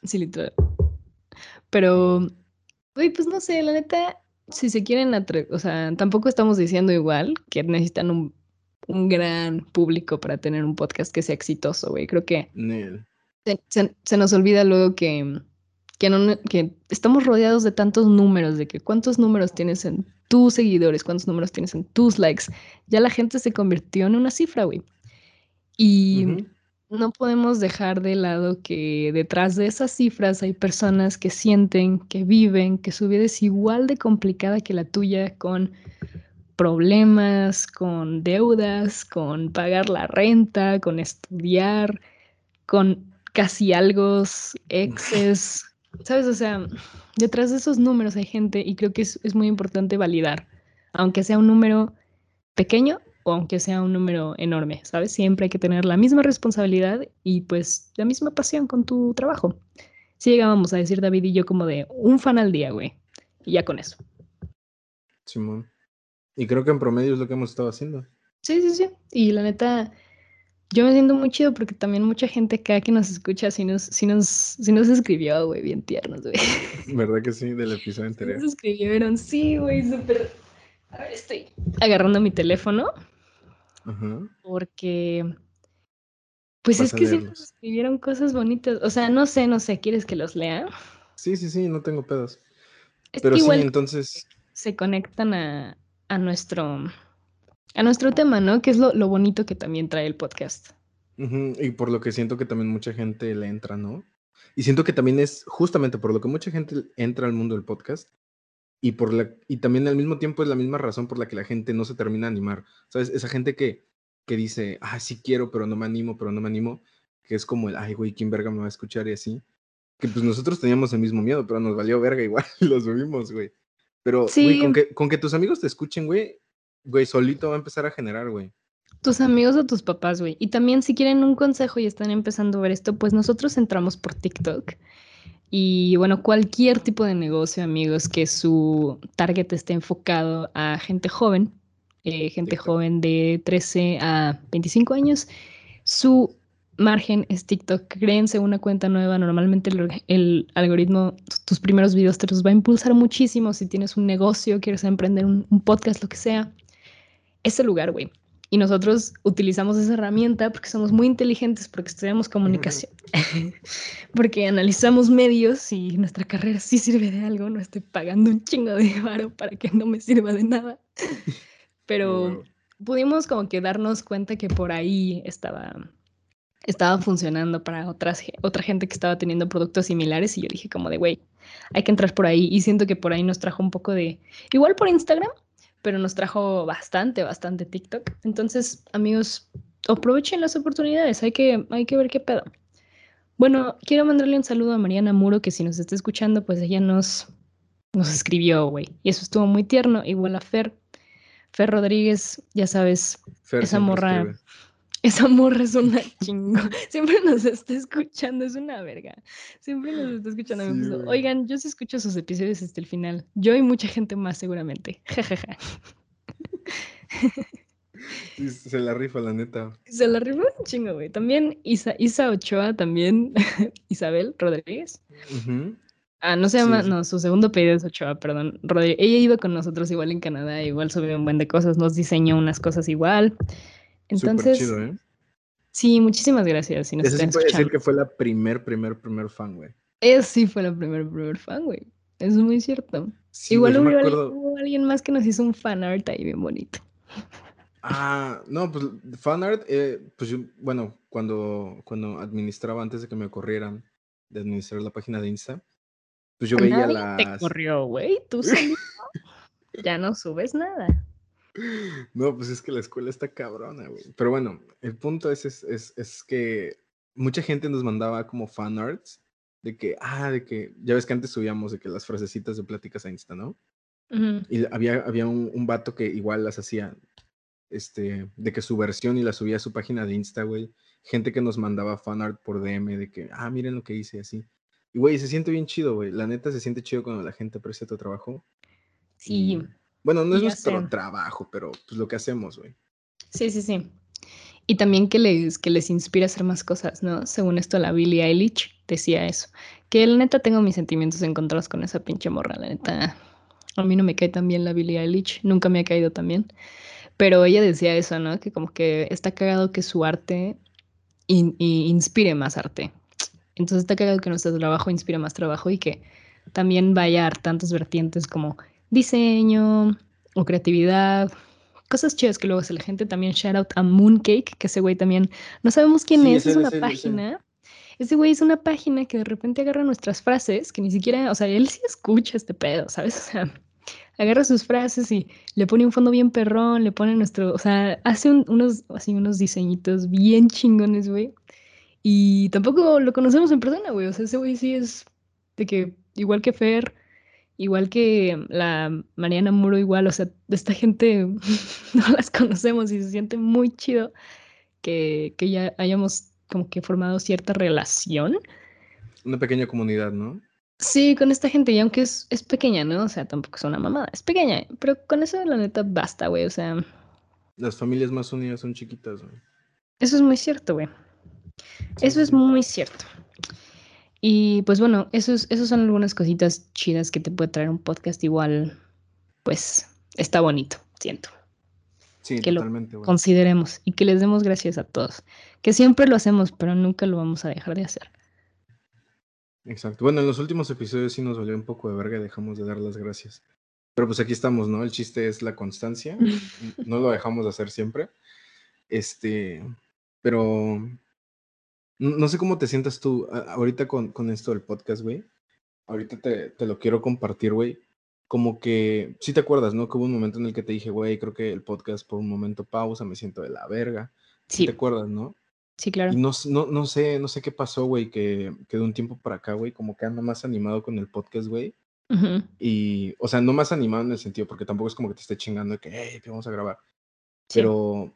sí, literal. Pero, güey, pues no sé, la neta, si se quieren o sea, tampoco estamos diciendo igual que necesitan un, un gran público para tener un podcast que sea exitoso, güey. Creo que se, se nos olvida luego que que, estamos rodeados de tantos números, de que cuántos números tienes en tus seguidores, cuántos números tienes en tus likes. Ya la gente se convirtió en una cifra, güey. Y no podemos dejar de lado que detrás de esas cifras hay personas que sienten, que viven, que su vida es igual de complicada que la tuya, con problemas, con deudas, con pagar la renta, con estudiar, con casi algo, exes, ¿Sabes? O sea, detrás de esos números hay gente y creo que es, muy importante validar, aunque sea un número pequeño o aunque sea un número enorme, ¿sabes? Siempre hay que tener la misma responsabilidad y pues la misma pasión con tu trabajo. Si llegábamos a decir David y yo como de un fan al día, güey. Y ya con eso. Simón. Y creo que en promedio es lo que hemos estado haciendo. Sí, sí, sí. Y la neta, yo me siento muy chido porque también mucha gente acá que nos escucha sí nos, sí nos, sí nos escribió, güey, bien tiernos, güey. ¿Verdad que sí? Del episodio anterior. Nos escribieron, sí, güey, súper... A ver, estoy agarrando mi teléfono. Ajá. Porque... Pues es que sí nos escribieron cosas bonitas. O sea, no sé, no sé, ¿quieres que los lea? Sí, sí, sí, no tengo pedos. Pero sí, entonces... Se conectan a, a nuestro a nuestro tema, ¿no? Que es lo, bonito que también trae el podcast. Y por lo que siento que también mucha gente le entra, ¿no? Y siento que también es justamente por lo que mucha gente entra al mundo del podcast y, por la, y también al mismo tiempo es la misma razón por la que la gente no se termina de animar. ¿Sabes? Esa gente que, que dice, ah, sí quiero, pero no me animo, pero no me animo, que es como el, ay, güey, ¿quién verga me va a escuchar? Y así. Que pues nosotros teníamos el mismo miedo, pero nos valió verga igual y lo subimos, güey. Pero, güey, con que, con que tus amigos te escuchen, güey, Güey, solito va a empezar a generar, güey. Tus amigos o tus papás, güey. Y también si quieren un consejo y están empezando a ver esto, pues nosotros entramos por TikTok. Y bueno, cualquier tipo de negocio, amigos, que su target esté enfocado a gente joven, eh, gente joven de 13 a 25 años. Su margen es TikTok. Créense una cuenta nueva. Normalmente el, algoritmo, tus primeros videos te los va a impulsar muchísimo. Si tienes un negocio, quieres emprender un, un podcast, lo que sea. Ese lugar, güey. Y nosotros utilizamos esa herramienta porque somos muy inteligentes, porque estudiamos comunicación, porque analizamos medios y nuestra carrera sí sirve de algo. No estoy pagando un chingo de dinero para que no me sirva de nada. Pero pudimos como que darnos cuenta que por ahí estaba, estaba funcionando para otras, otra gente que estaba teniendo productos similares y yo dije como de, güey, hay que entrar por ahí y siento que por ahí nos trajo un poco de, igual por Instagram, pero nos trajo bastante, bastante TikTok. Entonces, amigos, aprovechen las oportunidades, hay que, hay que ver qué pedo. Bueno, quiero mandarle un saludo a Mariana Muro, que si nos está escuchando, pues ella nos, nos escribió, güey. Y eso estuvo muy tierno, igual a Fer. Fer Rodríguez, ya sabes, esa morra esa morra es una chingo. Siempre nos está escuchando, es una verga. Siempre nos está escuchando. Oigan, yo sí escucho sus episodios hasta el final. Yo y mucha gente más, seguramente. Jajaja. se la rifa, la neta. Se la rifa un chingo, güey. También Isa, Isa Ochoa, también Isabel Rodríguez. Ah, no se llama, no, su segundo pedido es Ochoa, perdón. Rodríguez. Ella iba con nosotros igual en Canadá, igual subió un buen de cosas, nos diseñó unas cosas igual. Entonces, chido, ¿eh? sí, muchísimas gracias. Si Ese sí puede decir que fue la primer, primer, primer fan, güey. Ella sí fue la primer, primer fan, güey. Es muy cierto. Igual hubo, alguien más que nos hizo un fan art ahí bien bonito. Ah, no, pues fanart, eh, pues yo, bueno, cuando, cuando administraba antes de que me corrieran de administrar la página de Insta, pues yo veía las... te corrió, güey, tú ya no subes nada. No, pues es que la escuela está cabrona, güey. Pero bueno, el punto es, es, es, que mucha gente nos mandaba como fan arts de que, ah, de que, ya ves que antes subíamos de que las frasecitas de pláticas a Insta, ¿no? Y había, había un, un, vato que igual las hacía, este, de que su versión y la subía a su página de Insta, güey. Gente que nos mandaba fan art por DM de que, ah, miren lo que hice, así. Y, güey, se siente bien chido, güey. La neta se siente chido cuando la gente aprecia tu trabajo. Sí. Bueno, no es nuestro trabajo, pero pues lo que hacemos, güey. Sí, sí, sí. Y también que les, que les inspira a hacer más cosas, ¿no? Según esto, la Billie Eilish decía eso. Que la neta tengo mis sentimientos encontrados con esa pinche morra, la neta. A mí no me cae tan bien la Billie Eilish, nunca me ha caído tan bien. Pero ella decía eso, ¿no? Que como que está cagado que su arte inspire más arte. Entonces está cagado que nuestro trabajo inspire más trabajo y que también vaya a tantas vertientes como diseño o creatividad, cosas chidas que luego hace la gente. También shout out a Mooncake, que ese güey también, no sabemos quién es, es una página. Ese güey es una página que de repente agarra nuestras frases, que ni siquiera, o sea, él sí escucha este pedo, ¿sabes? O sea, agarra sus frases y le pone un fondo bien perrón, le pone nuestro, o sea, hace unos, así unos diseñitos bien chingones, güey. Y tampoco lo conocemos en persona, güey. O sea, ese güey sí es de que, igual que Fer, Igual que la Mariana Muro, igual, o sea, esta gente no las conocemos y se siente muy chido que, que ya hayamos como que formado cierta relación. Una pequeña comunidad, ¿no? Sí, con esta gente, y aunque es, es pequeña, ¿no? O sea, tampoco es una mamada, es pequeña, pero con eso la neta basta, güey, o sea. Las familias más unidas son chiquitas, güey. Eso es muy cierto, güey. Eso es muy cierto. Y pues bueno, esos, esos son algunas cositas chidas que te puede traer un podcast igual, pues está bonito, siento. Sí, que totalmente. Lo consideremos y que les demos gracias a todos. Que siempre lo hacemos, pero nunca lo vamos a dejar de hacer. Exacto. Bueno, en los últimos episodios sí nos valió un poco de verga y dejamos de dar las gracias. Pero pues aquí estamos, ¿no? El chiste es la constancia. no lo dejamos de hacer siempre. Este, pero no sé cómo te sientas tú ahorita con, con esto del podcast, güey. Ahorita te, te lo quiero compartir, güey. Como que, sí te acuerdas, ¿no? Que hubo un momento en el que te dije, güey, creo que el podcast por un momento pausa, me siento de la verga. Sí. ¿Te acuerdas, no? Sí, claro. Y no, no, no sé, no sé qué pasó, güey, que, que, de un tiempo para acá, güey, como que ando más animado con el podcast, güey. Y, o sea, no más animado en el sentido, porque tampoco es como que te esté chingando de que, hey, vamos a grabar. Pero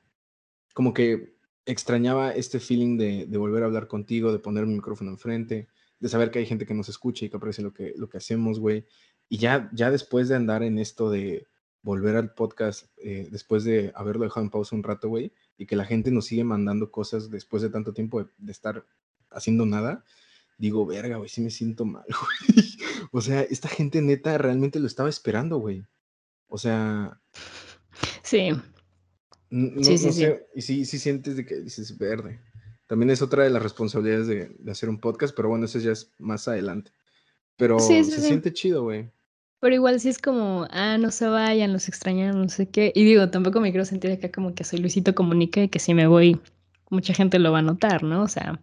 como que extrañaba este feeling de, volver a hablar contigo, de poner un micrófono enfrente, de saber que hay gente que nos escucha y que aprecia lo que, lo que hacemos, güey. Y ya, ya después de andar en esto de, volver al podcast eh, después de haberlo dejado en pausa un rato, güey, y que la gente nos sigue mandando cosas después de tanto tiempo de, estar haciendo nada, digo, verga, güey, sí me siento mal, güey. o sea, esta gente neta realmente lo estaba esperando, güey. O sea... Sí. No, sí, sí, sé, y sí, sí sientes de que dices verde. También es otra de las responsabilidades de, de hacer un podcast, pero bueno, eso ya es más adelante. Pero se siente chido, güey. Pero igual sí es como, ah, no se vayan, los extrañan, no sé qué. Y digo, tampoco me quiero sentir acá como que soy Luisito Comunica y que si me voy, mucha gente lo va a notar, ¿no? O sea,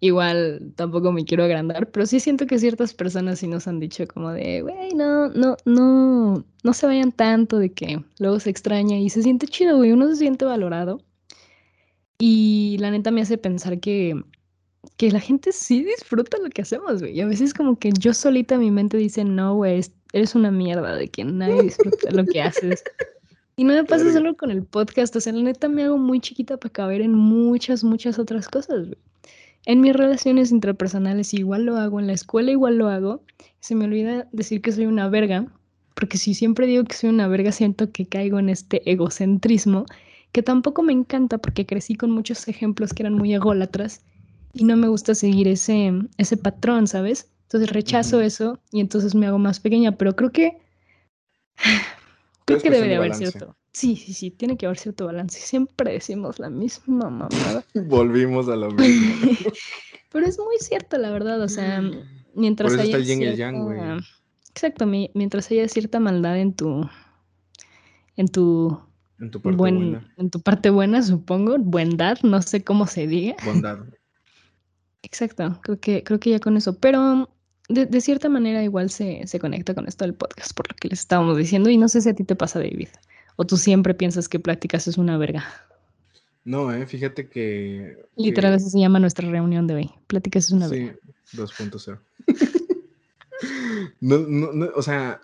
igual tampoco me quiero agrandar, pero sí siento que ciertas personas sí nos han dicho como de, güey, no, no, no, no se vayan tanto de que luego se extraña y se siente chido, güey, uno se siente valorado. Y la neta me hace pensar que que la gente sí disfruta lo que hacemos, güey. Y a veces como que yo solita mi mente dice, no, güey, eres una mierda de que nadie disfruta lo que haces. Y no me pasa solo con el podcast, o sea, la neta me hago muy chiquita para caber en muchas, muchas otras cosas, güey. En mis relaciones interpersonales igual lo hago, en la escuela igual lo hago. Se me olvida decir que soy una verga, porque si siempre digo que soy una verga, siento que caigo en este egocentrismo, que tampoco me encanta porque crecí con muchos ejemplos que eran muy ególatras y no me gusta seguir ese, ese patrón, ¿sabes? Entonces rechazo eso y entonces me hago más pequeña, pero creo que creo que debe de haber cierto. Sí, sí, sí, tiene que haber cierto balance. Siempre decimos la misma mamada. Volvimos a lo mismo. pero es muy cierto, la verdad, o sea, mientras Por haya está el el yang, güey. Exacto, mientras haya cierta maldad en tu en tu en tu parte buena. En tu parte buena, supongo, bondad, no sé cómo se diga. Bondad. Exacto, creo que, creo que ya con eso. Pero de, cierta manera igual se, conecta con esto del podcast, por lo que les estábamos diciendo. Y no sé si a ti te pasa, David. O tú siempre piensas que prácticas es una verga. No, eh, fíjate que. Literal, así se llama nuestra reunión de hoy. Pláticas es una verga. Sí, 2.0. no, no, o sea,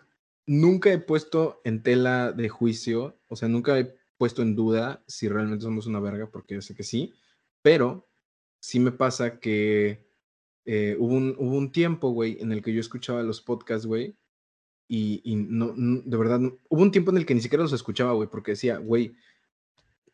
nunca he puesto en tela de juicio, o sea, nunca he puesto en duda si realmente somos una verga, porque yo sé que sí, pero sí me pasa que eh, hubo, un, hubo un tiempo, güey, en el que yo escuchaba los podcasts, güey, y, no, de verdad, hubo un tiempo en el que ni siquiera los escuchaba, güey, porque decía, güey,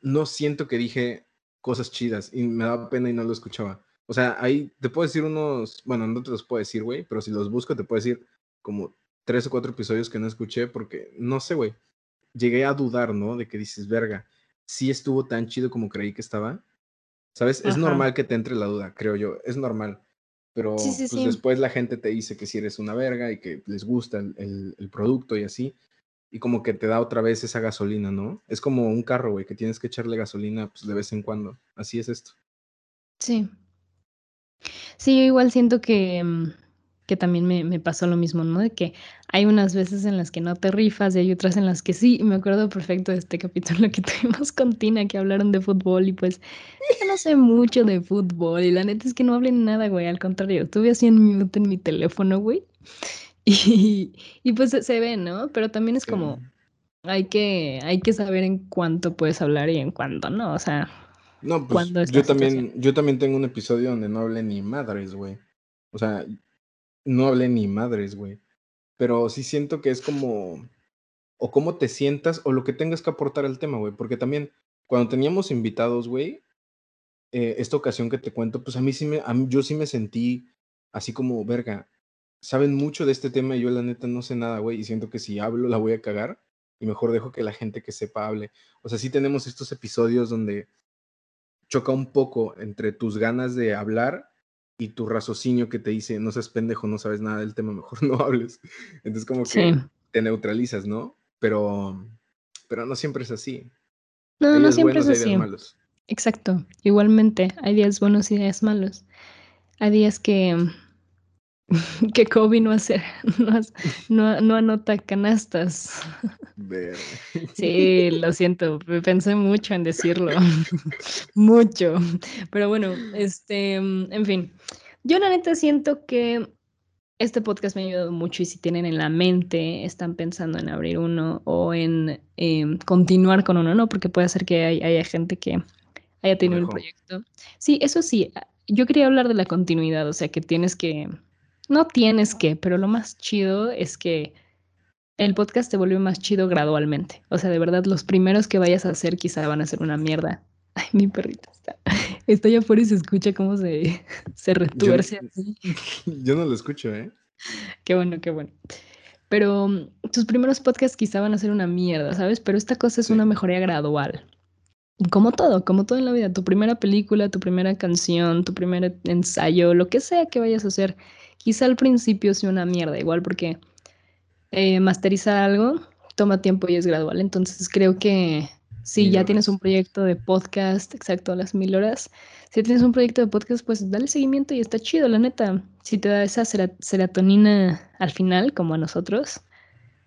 no siento que dije cosas chidas y me daba pena y no lo escuchaba. O sea, ahí te puedo decir unos, bueno, no te los puedo decir, güey, pero si los busco te puedo decir como tres o cuatro episodios que no escuché porque, no sé, güey, llegué a dudar, ¿no? De que dices, verga, sí estuvo tan chido como creí que estaba. ¿Sabes? Es normal que te entre la duda, creo yo. Es normal. Pero pues, después la gente te dice que si eres una verga y que les gusta el, el, producto y así. Y como que te da otra vez esa gasolina, ¿no? Es como un carro, güey, que tienes que echarle gasolina pues, de vez en cuando. Así es esto. Sí. Sí, yo igual siento que. Mm, que también me, pasó lo mismo, ¿no? De que hay unas veces en las que no te rifas y hay otras en las que sí. me acuerdo perfecto de este capítulo que tuvimos con Tina, que hablaron de fútbol y pues yo no sé mucho de fútbol y la neta es que no hablé nada, güey. Al contrario, estuve así en mute en mi teléfono, güey. Y, y pues se ve, ¿no? Pero también es como, hay que, hay que saber en cuánto puedes hablar y en cuánto no, o sea. No, pues yo también, yo también tengo un episodio donde no hablé ni madres, güey. O sea, no hablé ni madres, güey. Pero sí siento que es como, o cómo te sientas, o lo que tengas que aportar al tema, güey. Porque también, cuando teníamos invitados, güey, eh, esta ocasión que te cuento, pues a mí sí me, a yo sí me sentí así como, verga, saben mucho de este tema y yo la neta no sé nada, güey. Y siento que si hablo la voy a cagar y mejor dejo que la gente que sepa hable. O sea, sí tenemos estos episodios donde choca un poco entre tus ganas de hablar y tu raciocinio que te dice, no seas pendejo, no sabes nada del tema, mejor no hables. Entonces como que te neutralizas, ¿no? Pero, pero no siempre es así. No, no siempre es así. Malos. Exacto. Igualmente, hay días buenos y días malos. Hay días que, que Kobe no, hace, no, no, anota canastas. Sí, lo siento, pensé mucho en decirlo, mucho. Pero bueno, este, en fin, yo la neta siento que este podcast me ha ayudado mucho y si tienen en la mente, están pensando en abrir uno o en em, continuar con uno, ¿no? Porque puede ser que haya gente que haya tenido un proyecto. Sí, eso sí, yo quería hablar de la continuidad, o sea, que tienes que no tienes que, pero lo más chido es que el podcast te vuelve más chido gradualmente. O sea, de verdad, los primeros que vayas a hacer quizá van a ser una mierda. Ay, mi perrita está, está allá afuera y se escucha cómo se, se retuerce yo, Yo no lo escucho, ¿eh? Qué bueno, qué bueno. Pero mm, tus primeros podcasts quizá van a ser una mierda, ¿sabes? Pero esta cosa es una mejoría gradual. Como todo, como todo en la vida. Tu primera película, tu primera canción, tu primer ensayo, lo que sea que vayas a hacer, quizá al principio sea una mierda, igual porque eh, masterizar algo toma tiempo y es gradual. Entonces creo que si ya tienes un proyecto de podcast, exacto, a las mil horas, si tienes un proyecto de podcast, pues dale seguimiento y está chido, la neta. Si te da esa serotonina al final, como a nosotros,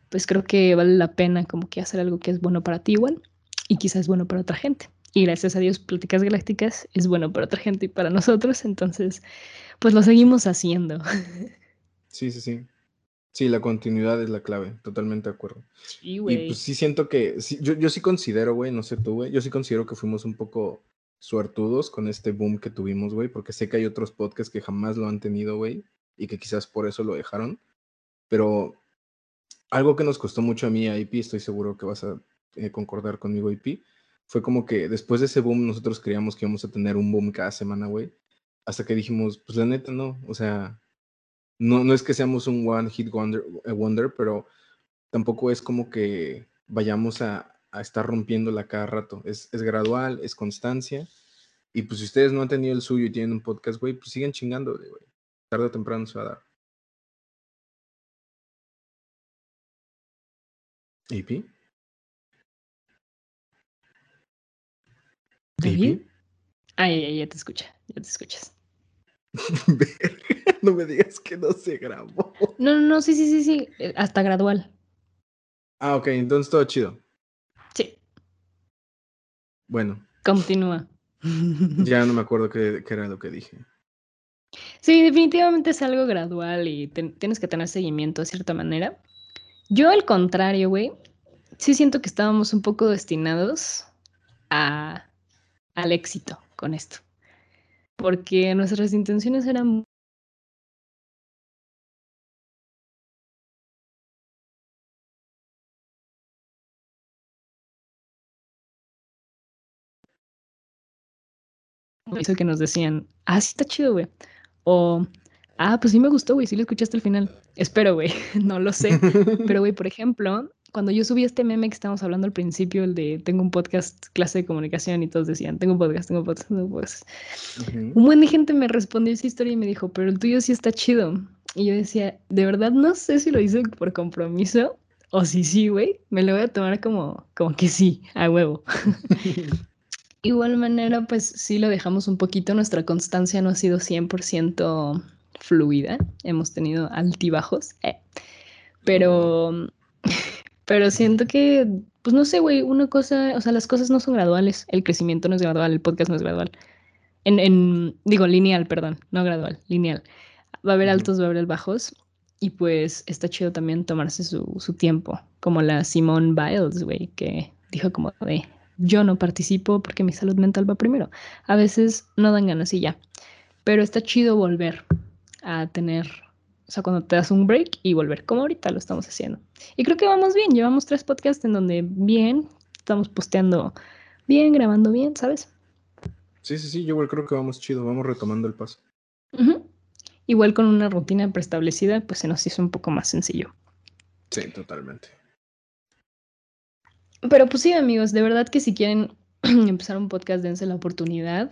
pues creo que vale la pena como que hacer algo que es bueno para ti igual y quizás es bueno para otra gente. Y gracias a Dios, Pláticas Galácticas es bueno para otra gente y para nosotros, entonces, pues lo seguimos haciendo. Sí, sí, sí. Sí, la continuidad es la clave, totalmente de acuerdo. Sí, güey. Y pues sí siento que, yo, yo sí considero, güey, no sé tú, güey, yo sí considero que fuimos un poco suertudos con este boom que tuvimos, güey, porque sé que hay otros podcasts que jamás lo han tenido, güey, y que quizás por eso lo dejaron. Pero algo que nos costó mucho a mí, a IP, estoy seguro que vas a eh, concordar conmigo, IP, fue como que después de ese boom nosotros creíamos que íbamos a tener un boom cada semana, güey. Hasta que dijimos, pues la neta no, o sea, no, no es que seamos un one hit wonder, eh, wonder pero tampoco es como que vayamos a, a estar rompiéndola cada rato. Es, es, gradual, es constancia. Y pues si ustedes no han tenido el suyo y tienen un podcast, güey, pues siguen chingando, güey. Tarde o temprano se va a dar. ¿AP? ¿David? Ay, ay, ya te escucha, ya te escuchas. no me digas que no se grabó. No, no, no, sí, sí, sí, sí, eh, hasta gradual. Ah, ok, entonces todo chido. Sí. Bueno. Continúa. Ya no me acuerdo qué, qué era lo que dije. Sí, definitivamente es algo gradual y tienes que tener seguimiento de cierta manera. Yo al contrario, güey, sí siento que estábamos un poco destinados a, al éxito con esto porque nuestras intenciones eran eso que nos decían, ah, sí está chido, güey. O, ah, pues sí me gustó, güey, sí lo escuchaste al final. Espero, güey, no lo sé. Pero, güey, por ejemplo, cuando yo subí este meme que estábamos hablando al principio, el de tengo un podcast, clase de comunicación, y todos decían, tengo un podcast, tengo un podcast, tengo un podcast. Un buen de gente me respondió esa historia y me dijo, pero el tuyo sí está chido. Y yo decía, de verdad no sé si lo hice por compromiso o si sí, güey. Me lo voy a tomar como, como que sí, a huevo. Igual manera, pues sí lo dejamos un poquito. Nuestra constancia no ha sido 100% fluida. Hemos tenido altibajos. Eh. Pero pero siento que, pues no sé, güey, una cosa, o sea, las cosas no son graduales, el crecimiento no es gradual, el podcast no es gradual. En, en digo, lineal, perdón, no gradual, lineal. Va a haber altos, va a haber bajos, y pues está chido también tomarse su, su tiempo, como la Simone Biles, güey, que dijo como de, yo no participo porque mi salud mental va primero. A veces no dan ganas y ya, pero está chido volver a tener o sea, cuando te das un break y volver, como ahorita lo estamos haciendo. Y creo que vamos bien, llevamos tres podcasts en donde bien, estamos posteando bien, grabando bien, ¿sabes? Sí, sí, sí, yo igual creo que vamos chido, vamos retomando el paso. Igual con una rutina preestablecida, pues se nos hizo un poco más sencillo. Sí, totalmente. Pero pues sí, amigos, de verdad que si quieren empezar un podcast, dense la oportunidad.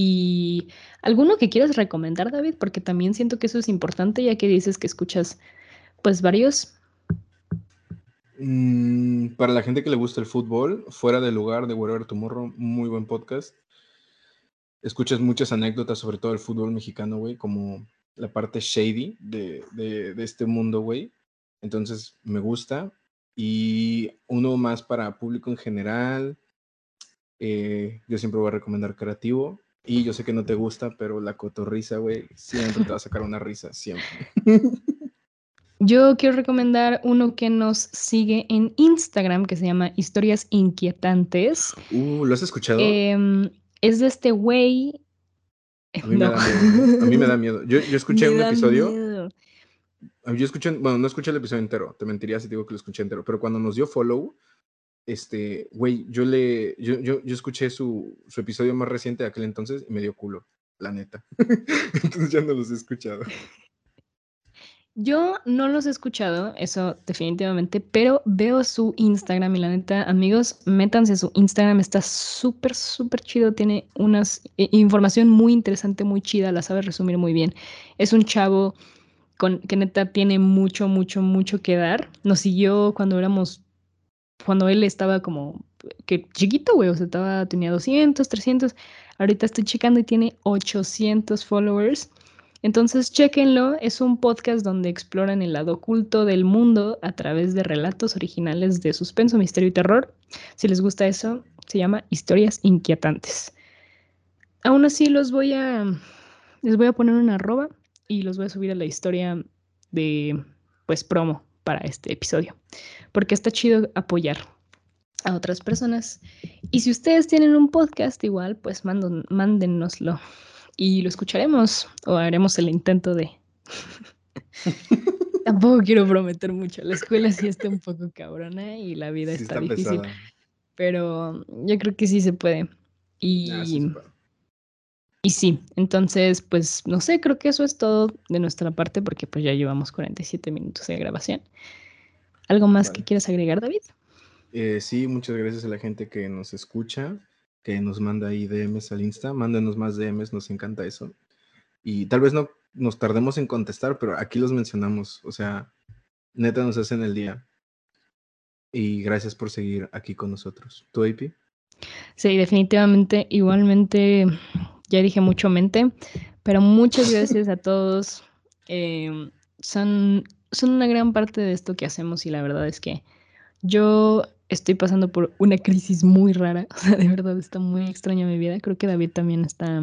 Y alguno que quieras recomendar, David, porque también siento que eso es importante, ya que dices que escuchas, pues, varios. Mm, para la gente que le gusta el fútbol, fuera del lugar de Wherever Tomorrow, muy buen podcast. Escuchas muchas anécdotas sobre todo el fútbol mexicano, güey, como la parte shady de, de este mundo, güey. Entonces, me gusta. Y uno más para público en general. Eh, yo siempre voy a recomendar Creativo. Y yo sé que no te gusta, pero la cotorrisa, güey, siempre te va a sacar una risa, siempre. Yo quiero recomendar uno que nos sigue en Instagram, que se llama Historias Inquietantes. Uh, ¿lo has escuchado? Em, es de este güey. A mí, me da miedo. A mí me da miedo. Yo, yo escuché un episodio. Yo escuché, bueno, no escuché el episodio entero, te mentiría si digo que lo escuché entero, pero cuando nos dio follow, este, güey, yo le, yo, yo, yo escuché su, episodio más reciente de aquel entonces y me dio culo, la neta. entonces ya no los he escuchado. Yo no los he escuchado, eso definitivamente, pero veo su Instagram y la neta, amigos, métanse a su Instagram, está súper, súper chido, tiene unas eh, información muy interesante, muy chida, la sabe resumir muy bien. Es un chavo con, que neta tiene mucho, mucho, mucho que dar. Nos siguió cuando éramos, cuando él estaba como, que chiquito, güey, o sea, estaba, tenía 200, 300, ahorita estoy checando y tiene 800 followers. Entonces, chequenlo, es un podcast donde exploran el lado oculto del mundo a través de relatos originales de suspenso, misterio y terror. Si les gusta eso, se llama Historias Inquietantes. Aún así, los voy a, les voy a poner una arroba y los voy a subir a la historia de, pues, promo para este episodio, porque está chido apoyar a otras personas. Y si ustedes tienen un podcast igual, pues mándenoslo y lo escucharemos o haremos el intento de... Tampoco quiero prometer mucho. La escuela sí está un poco cabrona y la vida está, difícil. Pero yo creo que sí se puede. Y, ah, sí y sí, entonces, pues no sé, creo que eso es todo de nuestra parte porque pues ya llevamos 47 minutos de grabación. ¿Algo más que quieras agregar, David? Eh, sí, muchas gracias a la gente que nos escucha que nos manda ahí DMs al Insta. Mándenos más DMs, nos encanta eso. Y tal vez no nos tardemos en contestar, pero aquí los mencionamos. O sea, neta nos hacen el día. Y gracias por seguir aquí con nosotros. ¿Tú, AP? Sí, definitivamente. Igualmente, ya dije mucho mente, pero muchas gracias a todos. Em, son, son una gran parte de esto que hacemos y la verdad es que yo estoy pasando por una crisis muy rara. O sea, de verdad está muy extraña mi vida. Creo que David también está.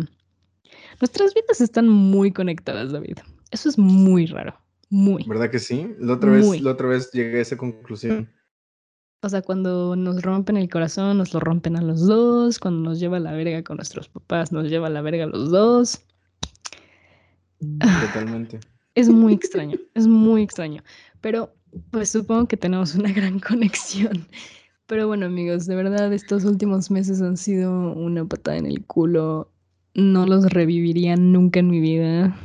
Nuestras vidas están muy conectadas, David. Eso es muy raro. Muy. ¿Verdad que sí? La otra, vez, la otra vez llegué a esa conclusión. O sea, cuando nos rompen el corazón, nos lo rompen a los dos. Cuando nos lleva a la verga con nuestros papás, nos lleva a la verga a los dos. Totalmente. Es muy extraño, es muy extraño. Pero pues supongo que tenemos una gran conexión. Pero bueno, amigos, de verdad, estos últimos meses han sido una patada en el culo. No los reviviría nunca en mi vida.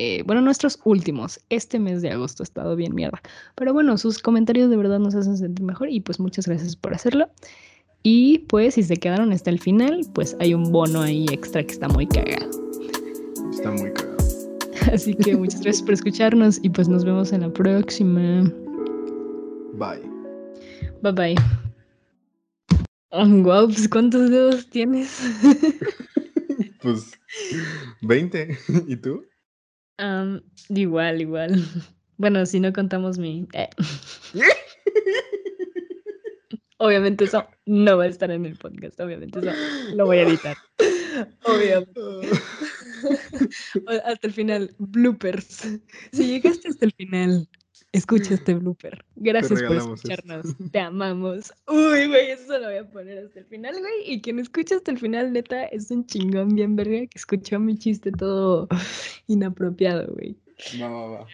Eh, bueno, nuestros últimos. Este mes de agosto ha estado bien mierda. Pero bueno, sus comentarios de verdad nos hacen sentir mejor y pues muchas gracias por hacerlo. Y pues si se quedaron hasta el final, pues hay un bono ahí extra que está muy cagado. Está muy cagado. Así que muchas gracias por escucharnos y pues nos vemos en la próxima. Bye. Bye bye. wow, pues ¿cuántos dedos tienes? pues 20. ¿Y tú? Igual, igual. Bueno, si no contamos mi... Eh. Obviamente eso no va a estar en el podcast, obviamente eso lo voy a editar. Obviamente. hasta el final, bloopers. Si llegaste hasta el final, escucha este blooper. Gracias por escucharnos. Te amamos. Uy, güey, eso lo voy a poner hasta el final, güey. Y quien escucha hasta el final, neta, es un chingón bien verga que escuchó mi chiste todo inapropiado, güey. Va, va, va.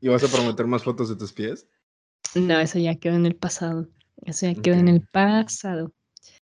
¿Y vas a prometer más fotos de tus pies? No, eso ya quedó en el pasado. Eso ya quedó en el pasado.